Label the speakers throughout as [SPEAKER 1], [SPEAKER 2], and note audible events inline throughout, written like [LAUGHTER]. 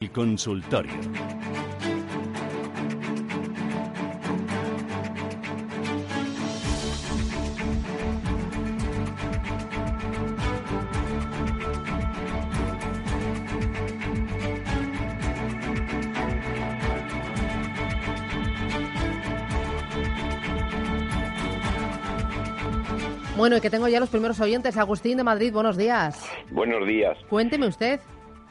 [SPEAKER 1] El consultorio.
[SPEAKER 2] Bueno, y que tengo ya los primeros oyentes. Agustín de Madrid, buenos días.
[SPEAKER 3] Buenos días.
[SPEAKER 2] Cuénteme usted.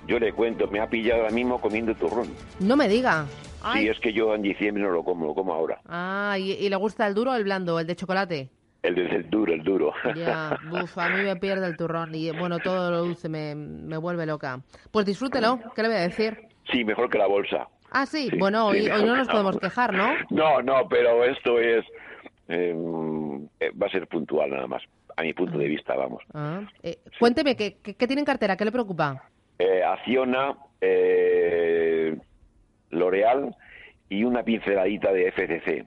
[SPEAKER 3] Yo le cuento, me ha pillado ahora mismo comiendo turrón.
[SPEAKER 2] No me diga. Ay.
[SPEAKER 3] Sí, es que yo en diciembre no lo como, lo como ahora.
[SPEAKER 2] Ah, ¿y, y le gusta el duro o el blando, el de chocolate?
[SPEAKER 3] El del el duro, el duro.
[SPEAKER 2] Ya, [LAUGHS] uf, a mí me pierde el turrón y bueno, todo lo dulce me, me vuelve loca. Pues disfrútelo, ¿qué le voy a decir?
[SPEAKER 3] Sí, mejor que la bolsa.
[SPEAKER 2] Ah, sí,
[SPEAKER 3] Sí,
[SPEAKER 2] bueno, hoy,
[SPEAKER 3] sí,
[SPEAKER 2] hoy no nos
[SPEAKER 3] no.
[SPEAKER 2] podemos quejar, ¿no? [LAUGHS]
[SPEAKER 3] No, no, pero esto es... eh, eh, va a ser puntual nada más, a mi punto de vista, vamos.
[SPEAKER 2] Ah, eh, cuénteme, ¿qué, qué, qué tiene en cartera? ¿Qué le preocupa?
[SPEAKER 3] Eh, Acciona, eh, L'Oreal y una pinceladita de FCC.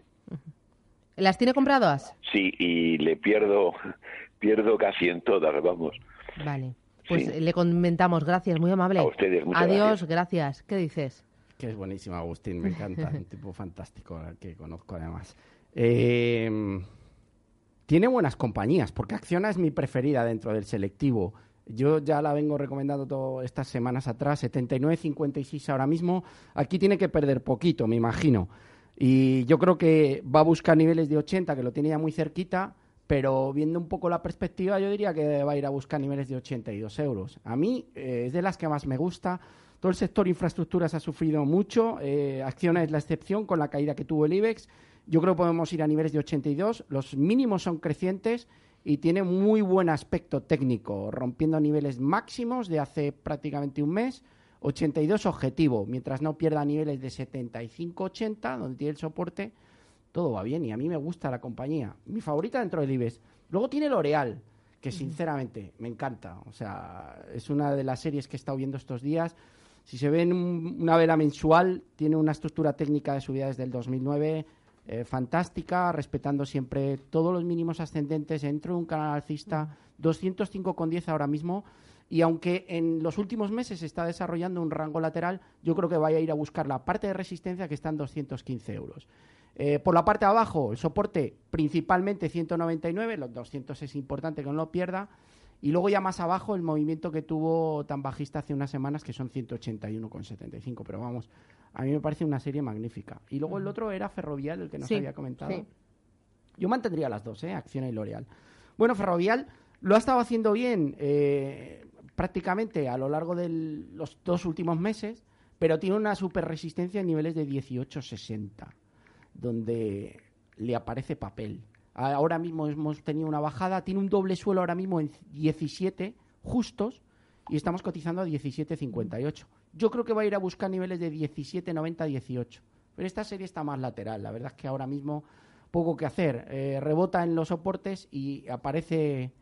[SPEAKER 2] ¿Las tiene compradas?
[SPEAKER 3] Sí, y le pierdo, pierdo casi en todas, vamos.
[SPEAKER 2] Vale, pues
[SPEAKER 3] Sí.
[SPEAKER 2] le comentamos, gracias, muy amable.
[SPEAKER 3] A ustedes, muchas
[SPEAKER 2] Adiós, gracias. ¿Qué dices?
[SPEAKER 4] Que es buenísimo, Agustín, me encanta, [LAUGHS] un tipo fantástico al que conozco además. Eh, tiene buenas compañías, porque Acciona es mi preferida dentro del selectivo. Yo ya la vengo recomendando todas estas semanas atrás, 79.56 ahora mismo. Aquí tiene que perder poquito, me imagino. Y yo creo que va a buscar niveles de 80, que lo tiene ya muy cerquita, pero viendo un poco la perspectiva, yo diría que va a ir a buscar niveles de 82 euros. A mí eh, es de las que más me gusta. Todo el sector infraestructuras ha sufrido mucho. Eh, es la excepción con la caída que tuvo el IBEX. Yo creo que podemos ir a niveles de 82. Los mínimos son crecientes y tiene muy buen aspecto técnico, rompiendo niveles máximos de hace prácticamente un mes. 82 objetivo, mientras no pierda niveles de 75-80, donde tiene el soporte, todo va bien y a mí me gusta la compañía. Mi favorita dentro del IBEX. Luego tiene L'Oreal, que sinceramente me encanta. O sea, es una de las series que he estado viendo estos días. Si se ve en un- una vela mensual, tiene una estructura técnica de subida desde el 2009 eh, fantástica, respetando siempre todos los mínimos ascendentes dentro de un canal alcista, 205,10 ahora mismo. Y aunque en los últimos meses se está desarrollando un rango lateral, yo creo que vaya a ir a buscar la parte de resistencia que está en 215 euros. Eh, por la parte de abajo, el soporte principalmente 199, los 200 es importante que no lo pierda. Y luego ya más abajo el movimiento que tuvo tan bajista hace unas semanas, que son 181,75. Pero vamos, a mí me parece una serie magnífica. Y luego el otro era Ferrovial, el que nos
[SPEAKER 2] Sí,
[SPEAKER 4] había comentado.
[SPEAKER 2] sí.
[SPEAKER 4] Yo mantendría las dos, ¿eh? Acciona y L'Oreal. Bueno, Ferrovial lo ha estado haciendo bien eh, prácticamente a lo largo de los dos últimos meses, pero tiene una super resistencia en niveles de 18,60, donde le aparece papel. Ahora mismo hemos tenido una bajada, tiene un doble suelo ahora mismo en 17 justos y estamos cotizando a 17,58. Yo creo que va a ir a buscar niveles de 17,90, 18. Pero esta serie está más lateral. La verdad es que ahora mismo poco que hacer. Eh, rebota en los soportes y aparece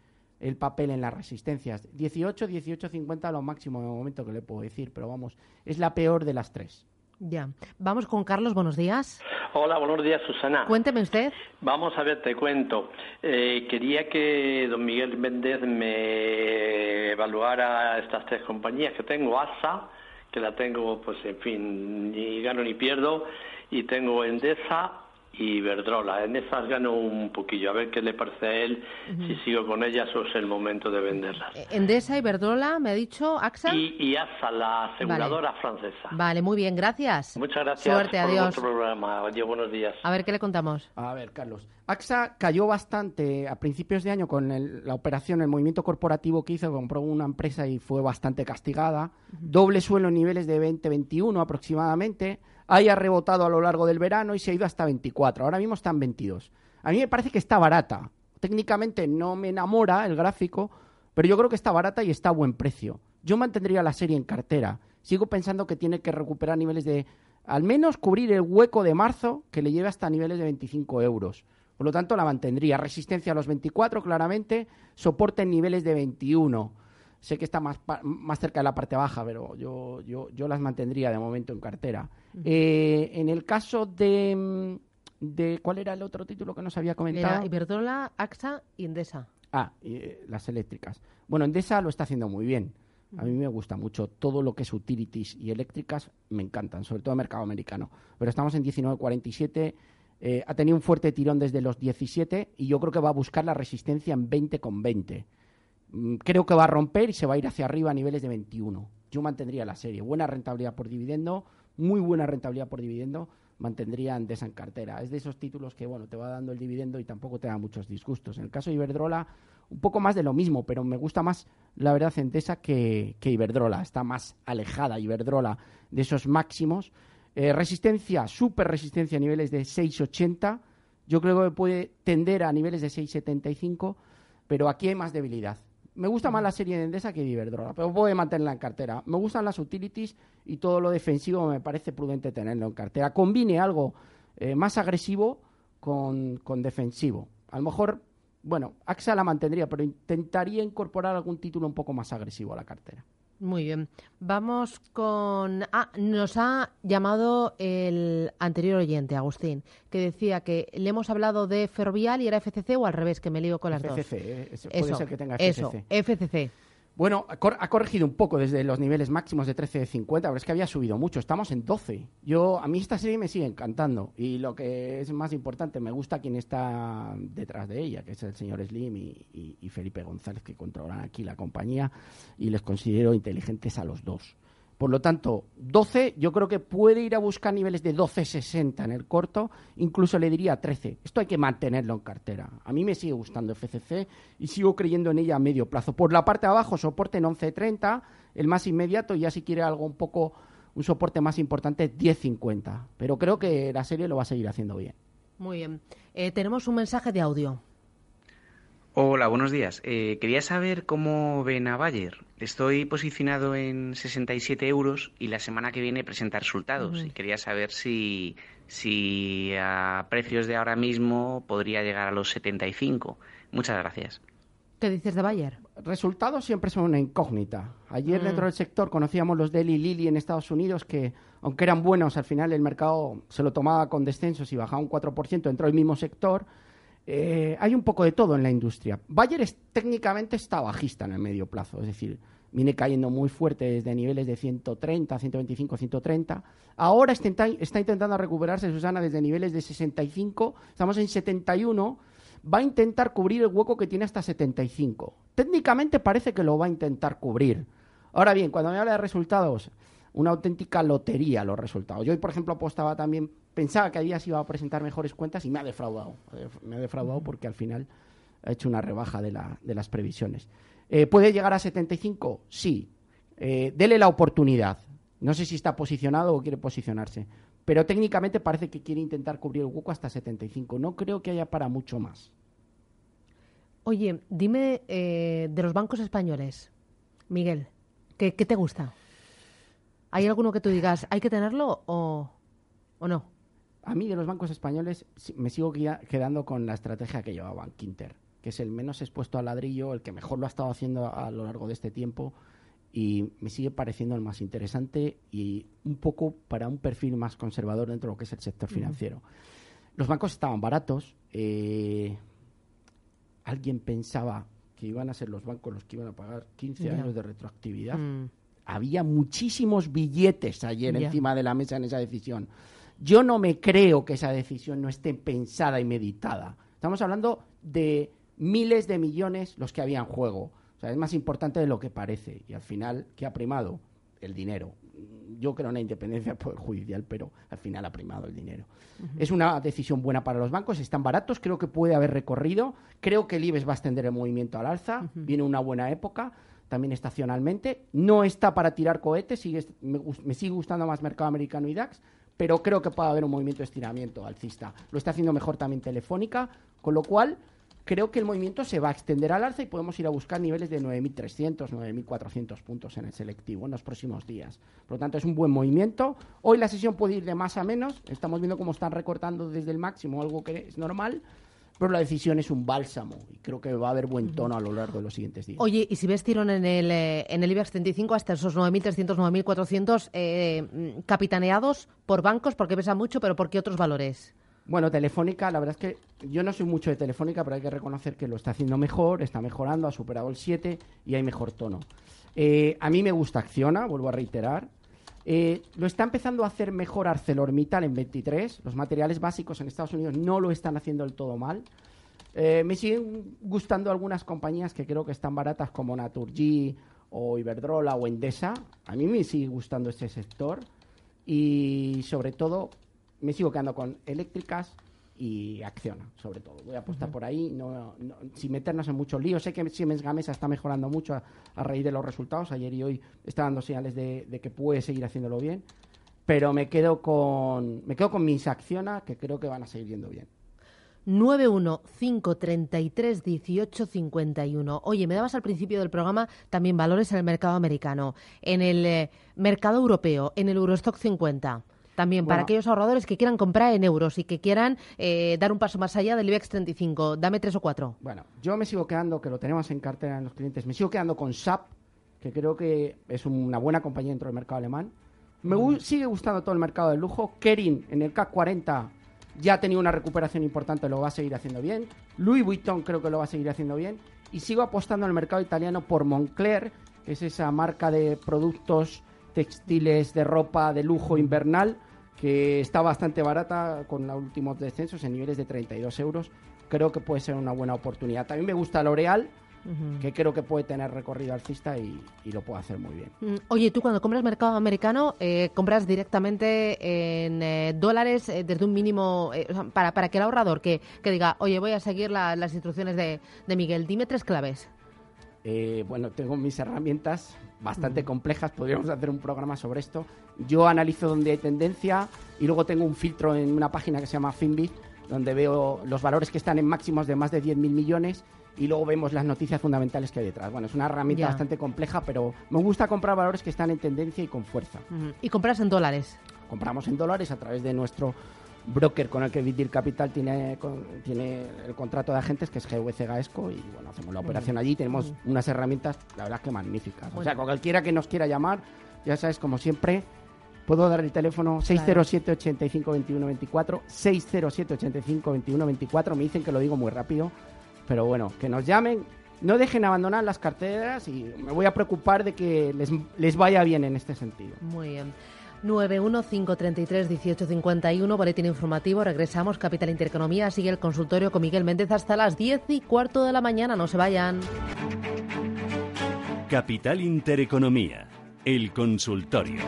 [SPEAKER 4] el papel en las resistencias. 18, 18, 50 lo máximo de momento que le puedo decir, pero vamos, es la peor de las tres.
[SPEAKER 2] Ya. Vamos con Carlos, buenos días.
[SPEAKER 5] Hola, buenos días, Susana.
[SPEAKER 2] Cuénteme usted.
[SPEAKER 5] Vamos a ver, te cuento. Eh, quería que don Miguel Méndez me evaluara estas tres compañías que tengo. ASA, que la tengo, pues en fin, ni gano ni pierdo, y tengo Endesa y Verdrola. En esas gano un poquillo. A ver qué le parece a él, si sigo con ellas o es el momento de venderlas.
[SPEAKER 2] Eh, Endesa, Iberdrola, me ha dicho, AXA.
[SPEAKER 5] Y, y ASA, la aseguradora francesa.
[SPEAKER 2] Vale, muy bien, gracias.
[SPEAKER 5] Muchas gracias
[SPEAKER 2] Suerte,
[SPEAKER 5] por
[SPEAKER 2] adiós.
[SPEAKER 5] vuestro programa. Oye, buenos días.
[SPEAKER 2] A ver, ¿qué le contamos?
[SPEAKER 4] A ver, Carlos. AXA cayó bastante a principios de año con el- la operación, el movimiento corporativo que hizo, compró una empresa y fue bastante castigada. Doble suelo en niveles de 20-21 aproximadamente. Haya rebotado a lo largo del verano y se ha ido hasta 24. Ahora mismo está en 22. A mí me parece que está barata. Técnicamente no me enamora el gráfico, pero yo creo que está barata y está a buen precio. Yo mantendría la serie en cartera. sigo pensando que tiene que recuperar niveles de, al menos cubrir el hueco de marzo que le lleve hasta niveles de 25 euros. Por lo tanto, la mantendría. Resistencia a los 24, claramente. Soporte en niveles de 21. Sé que está más, más cerca de la parte baja, pero yo, yo, yo las mantendría de momento en cartera. Eh, en el caso de, mm, de... ¿Cuál era el otro título que nos había comentado?
[SPEAKER 2] Era Iberdrola, AXA y Endesa.
[SPEAKER 4] Ah, eh, las eléctricas. Bueno, Endesa lo está haciendo muy bien. A mí me gusta mucho todo lo que es utilities y eléctricas, me encantan, sobre todo el mercado americano. Pero estamos en 19.47, eh, ha tenido un fuerte tirón desde los 17 y yo creo que va a buscar la resistencia en 20,20. Mm, creo que va a romper y se va a ir hacia arriba a niveles de 21. Yo mantendría la serie. Buena rentabilidad por dividendo, muy buena rentabilidad por dividendo, mantendría Endesa en cartera. Es de esos títulos que, bueno, te va dando el dividendo y tampoco te da muchos disgustos. En el caso de Iberdrola, un poco más de lo mismo, pero me gusta más, la verdad, Endesa que, que Iberdrola. Está más alejada Iberdrola de esos máximos. Eh, resistencia, super resistencia a niveles de 6,80. Yo creo que puede tender a niveles de 6,75, pero aquí hay más debilidad. Me gusta más la serie de Endesa que Iberdrola, pero puede mantenerla en cartera. Me gustan las utilities y todo lo defensivo me parece prudente tenerlo en cartera. Combine algo eh, más agresivo con, con defensivo. A lo mejor bueno, AXA la mantendría, pero intentaría incorporar algún título un poco más agresivo a la cartera.
[SPEAKER 2] Muy bien. Vamos con. Ah, nos ha llamado el anterior oyente, Agustín, que decía que le hemos hablado de Ferrovial y era FCC o al revés, que me lío con las dos.
[SPEAKER 4] FCC, eh, puede ser que tenga FCC.
[SPEAKER 2] Eso, FCC.
[SPEAKER 4] Bueno, ha corregido un poco desde los niveles máximos de 13.50, pero es que había subido mucho. Estamos en 12. Yo, a mí esta serie me sigue encantando. Y lo que es más importante, me gusta quien está detrás de ella, que es el señor Slim y Felipe González, que controlan aquí la compañía. Y les considero inteligentes a los dos. Por lo tanto, 12, yo creo que puede ir a buscar niveles de 12.60 en el corto, incluso le diría 13. Esto hay que mantenerlo en cartera. A mí me sigue gustando FCC y sigo creyendo en ella a medio plazo. Por la parte de abajo, soporte en 11.30, el más inmediato, ya si quiere algo un poco, un soporte más importante, 10.50. Pero creo que la serie lo va a seguir haciendo bien.
[SPEAKER 2] Muy bien. Eh, tenemos un mensaje de audio.
[SPEAKER 6] Hola, buenos días. Eh, quería saber cómo ven a Bayer. Estoy posicionado en 67 euros y la semana que viene presenta resultados. Y quería saber si, si a precios de ahora mismo podría llegar a los 75. Muchas gracias.
[SPEAKER 2] ¿Qué dices de Bayer?
[SPEAKER 4] Resultados siempre son una incógnita. Ayer dentro mm. del sector conocíamos los de Eli Lilly en Estados Unidos que, aunque eran buenos, al final el mercado se lo tomaba con descensos y bajaba un 4% dentro del mismo sector. Eh, hay un poco de todo en la industria. Bayer técnicamente está bajista en el medio plazo, es decir, viene cayendo muy fuerte desde niveles de 130, 125, 130. Ahora está, está intentando recuperarse, Susana, desde niveles de 65, estamos en 71, va a intentar cubrir el hueco que tiene hasta 75. Técnicamente parece que lo va a intentar cubrir. Ahora bien, cuando me habla de resultados, una auténtica lotería los resultados. Yo hoy, por ejemplo, apostaba también pensaba que a se iba a presentar mejores cuentas y me ha defraudado. Me ha defraudado porque al final ha hecho una rebaja de, la, de las previsiones. Eh, ¿Puede llegar a 75? Sí. Eh, dele la oportunidad. No sé si está posicionado o quiere posicionarse. Pero técnicamente parece que quiere intentar cubrir el hueco hasta 75. No creo que haya para mucho más.
[SPEAKER 2] Oye, dime eh, de los bancos españoles, Miguel, ¿qué, ¿qué, te gusta? ¿Hay alguno que tú digas, hay que tenerlo o, o no?
[SPEAKER 4] A mí de los bancos españoles me sigo quedando con la estrategia que llevaba Quinter, que es el menos expuesto al ladrillo, el que mejor lo ha estado haciendo a lo largo de este tiempo y me sigue pareciendo el más interesante y un poco para un perfil más conservador dentro de lo que es el sector financiero. Los bancos estaban baratos. Eh, alguien pensaba que iban a ser los bancos los que iban a pagar 15 años de retroactividad. Mm. Había muchísimos billetes ayer encima de la mesa en esa decisión. Yo no me creo que esa decisión no esté pensada y meditada. Estamos hablando de miles de millones los que había en juego. O sea, es más importante de lo que parece. Y al final, ¿qué ha primado? El dinero. Yo creo en la independencia [LAUGHS] judicial, pero al final ha primado el dinero. Es una decisión buena para los bancos, están baratos, creo que puede haber recorrido. Creo que el IBEX va a extender el movimiento al alza, viene una buena época, también estacionalmente. No está para tirar cohetes, sigue, me, me sigue gustando más mercado americano y DAX, pero creo que puede haber un movimiento de estiramiento alcista. Lo está haciendo mejor también Telefónica, con lo cual creo que el movimiento se va a extender al alza y podemos ir a buscar niveles de 9.300, 9.400 puntos en el selectivo en los próximos días. Por lo tanto, es un buen movimiento. Hoy la sesión puede ir de más a menos. Estamos viendo cómo están recortando desde el máximo, algo que es normal pero la decisión es un bálsamo y creo que va a haber buen tono a lo largo de los siguientes días.
[SPEAKER 2] Oye, y si ves tirón en el, eh, en el IBEX 35 hasta esos 9.300, 9.400 eh, mm, capitaneados por bancos, porque pesa mucho, pero ¿por qué otros valores?
[SPEAKER 4] Bueno, Telefónica, la verdad es que yo no soy mucho de Telefónica, pero hay que reconocer que lo está haciendo mejor, está mejorando, ha superado el 7 y hay mejor tono. Eh, a mí me gusta Acciona, vuelvo a reiterar. Eh, lo está empezando a hacer mejor ArcelorMittal en 23. Los materiales básicos en Estados Unidos no lo están haciendo del todo mal. Eh, me siguen gustando algunas compañías que creo que están baratas como Naturgy o Iberdrola o Endesa. A mí me sigue gustando ese sector y sobre todo me sigo quedando con eléctricas, y acciona, sobre todo. Voy a apostar por ahí, no, sin meternos en muchos líos. Sé que Siemens Gamesa está mejorando mucho a, raíz de los resultados. Ayer y hoy está dando señales de, que puede seguir haciéndolo bien. Pero me quedo con me quedo con mis acciona, que creo que van a seguir yendo bien.
[SPEAKER 2] 915331851. Oye, me dabas al principio del programa también valores en el mercado americano, en el eh, mercado europeo, en el Eurostock 50 también para aquellos ahorradores que quieran comprar en euros y que quieran eh, dar un paso más allá del IBEX 35. Dame tres o cuatro.
[SPEAKER 4] Bueno, yo me sigo quedando, que lo tenemos en cartera en los clientes, me sigo quedando con SAP, que creo que es una buena compañía dentro del mercado alemán. Me mm. sigue gustando todo el mercado del lujo. Kering en el CAC 40 ya ha tenido una recuperación importante, lo va a seguir haciendo bien. Louis Vuitton creo que lo va a seguir haciendo bien. Y sigo apostando en el mercado italiano por Moncler, que es esa marca de productos textiles de ropa de lujo invernal que está bastante barata con los últimos descensos en niveles de 32 euros. Creo que puede ser una buena oportunidad. También me gusta L'Oreal, que creo que puede tener recorrido alcista y, y lo puede hacer muy bien.
[SPEAKER 2] Mm, oye, tú cuando compras mercado americano, eh, compras directamente en eh, dólares eh, desde un mínimo, para, para que el ahorrador que, que, diga, oye, voy a seguir las instrucciones de, de Miguel, dime tres claves.
[SPEAKER 4] Bueno, tengo mis herramientas bastante complejas, podríamos hacer un programa sobre esto. Yo analizo donde hay tendencia y luego tengo un filtro en una página que se llama Finbit, donde veo los valores que están en máximos de más de 10.000 millones y luego vemos las noticias fundamentales que hay detrás. Bueno, es una herramienta bastante compleja, pero me gusta comprar valores que están en tendencia y con fuerza.
[SPEAKER 2] ¿Y compras en dólares?
[SPEAKER 4] Compramos en dólares a través de nuestro broker con el que Vitir Capital tiene, tiene el contrato de agentes, que es GVC Gaesco, y bueno, hacemos la operación allí. Tenemos unas herramientas, la verdad, que magníficas. O sea, cualquiera que nos quiera llamar, ya sabes, como siempre, puedo dar el teléfono 607 85 21 24, 607 85 21 24. Me dicen que lo digo muy rápido, pero bueno, que nos llamen. No dejen abandonar las carteras y me voy a preocupar de que les, les vaya bien en este sentido.
[SPEAKER 2] Muy bien. 915331851, boletín informativo. Regresamos, Capital Intereconomía. Sigue el consultorio con Miguel Méndez hasta las 10 y cuarto de la mañana. No se vayan.
[SPEAKER 1] Capital Intereconomía, el consultorio.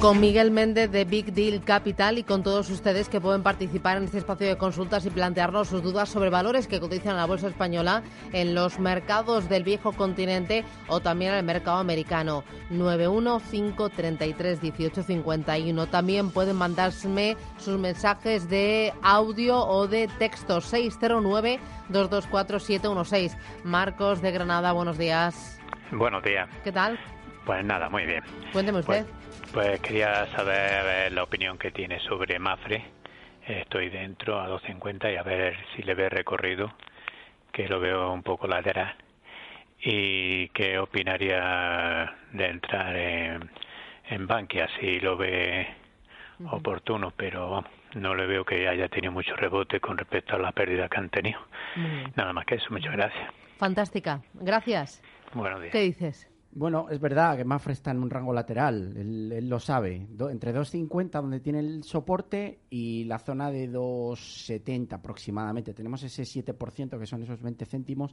[SPEAKER 2] Con Miguel Méndez de Big Deal Capital y con todos ustedes que pueden participar en este espacio de consultas y plantearnos sus dudas sobre valores que cotizan la bolsa española en los mercados del viejo continente o también en el mercado americano. 915331851. También pueden mandarme sus mensajes de audio o de texto 609 224716. Marcos de Granada, buenos días.
[SPEAKER 7] Buenos días.
[SPEAKER 2] ¿Qué tal?
[SPEAKER 7] Pues nada, muy bien.
[SPEAKER 2] Cuénteme usted.
[SPEAKER 7] Pues, pues quería saber la opinión que tiene sobre Mafre. Estoy dentro a 250 y a ver si le ve recorrido, que lo veo un poco lateral. Y qué opinaría de entrar en, en Bankia, si lo ve oportuno, pero vamos, no le veo que haya tenido mucho rebote con respecto a la pérdida que han tenido. Nada más que eso, muchas gracias.
[SPEAKER 2] Fantástica, gracias.
[SPEAKER 7] Buenos días.
[SPEAKER 2] ¿Qué dices?
[SPEAKER 4] Bueno, es verdad que Mafre está en un rango lateral, él, lo sabe, entre 2.50 donde tiene el soporte y la zona de 2.70 aproximadamente. Tenemos ese 7% que son esos 20 céntimos.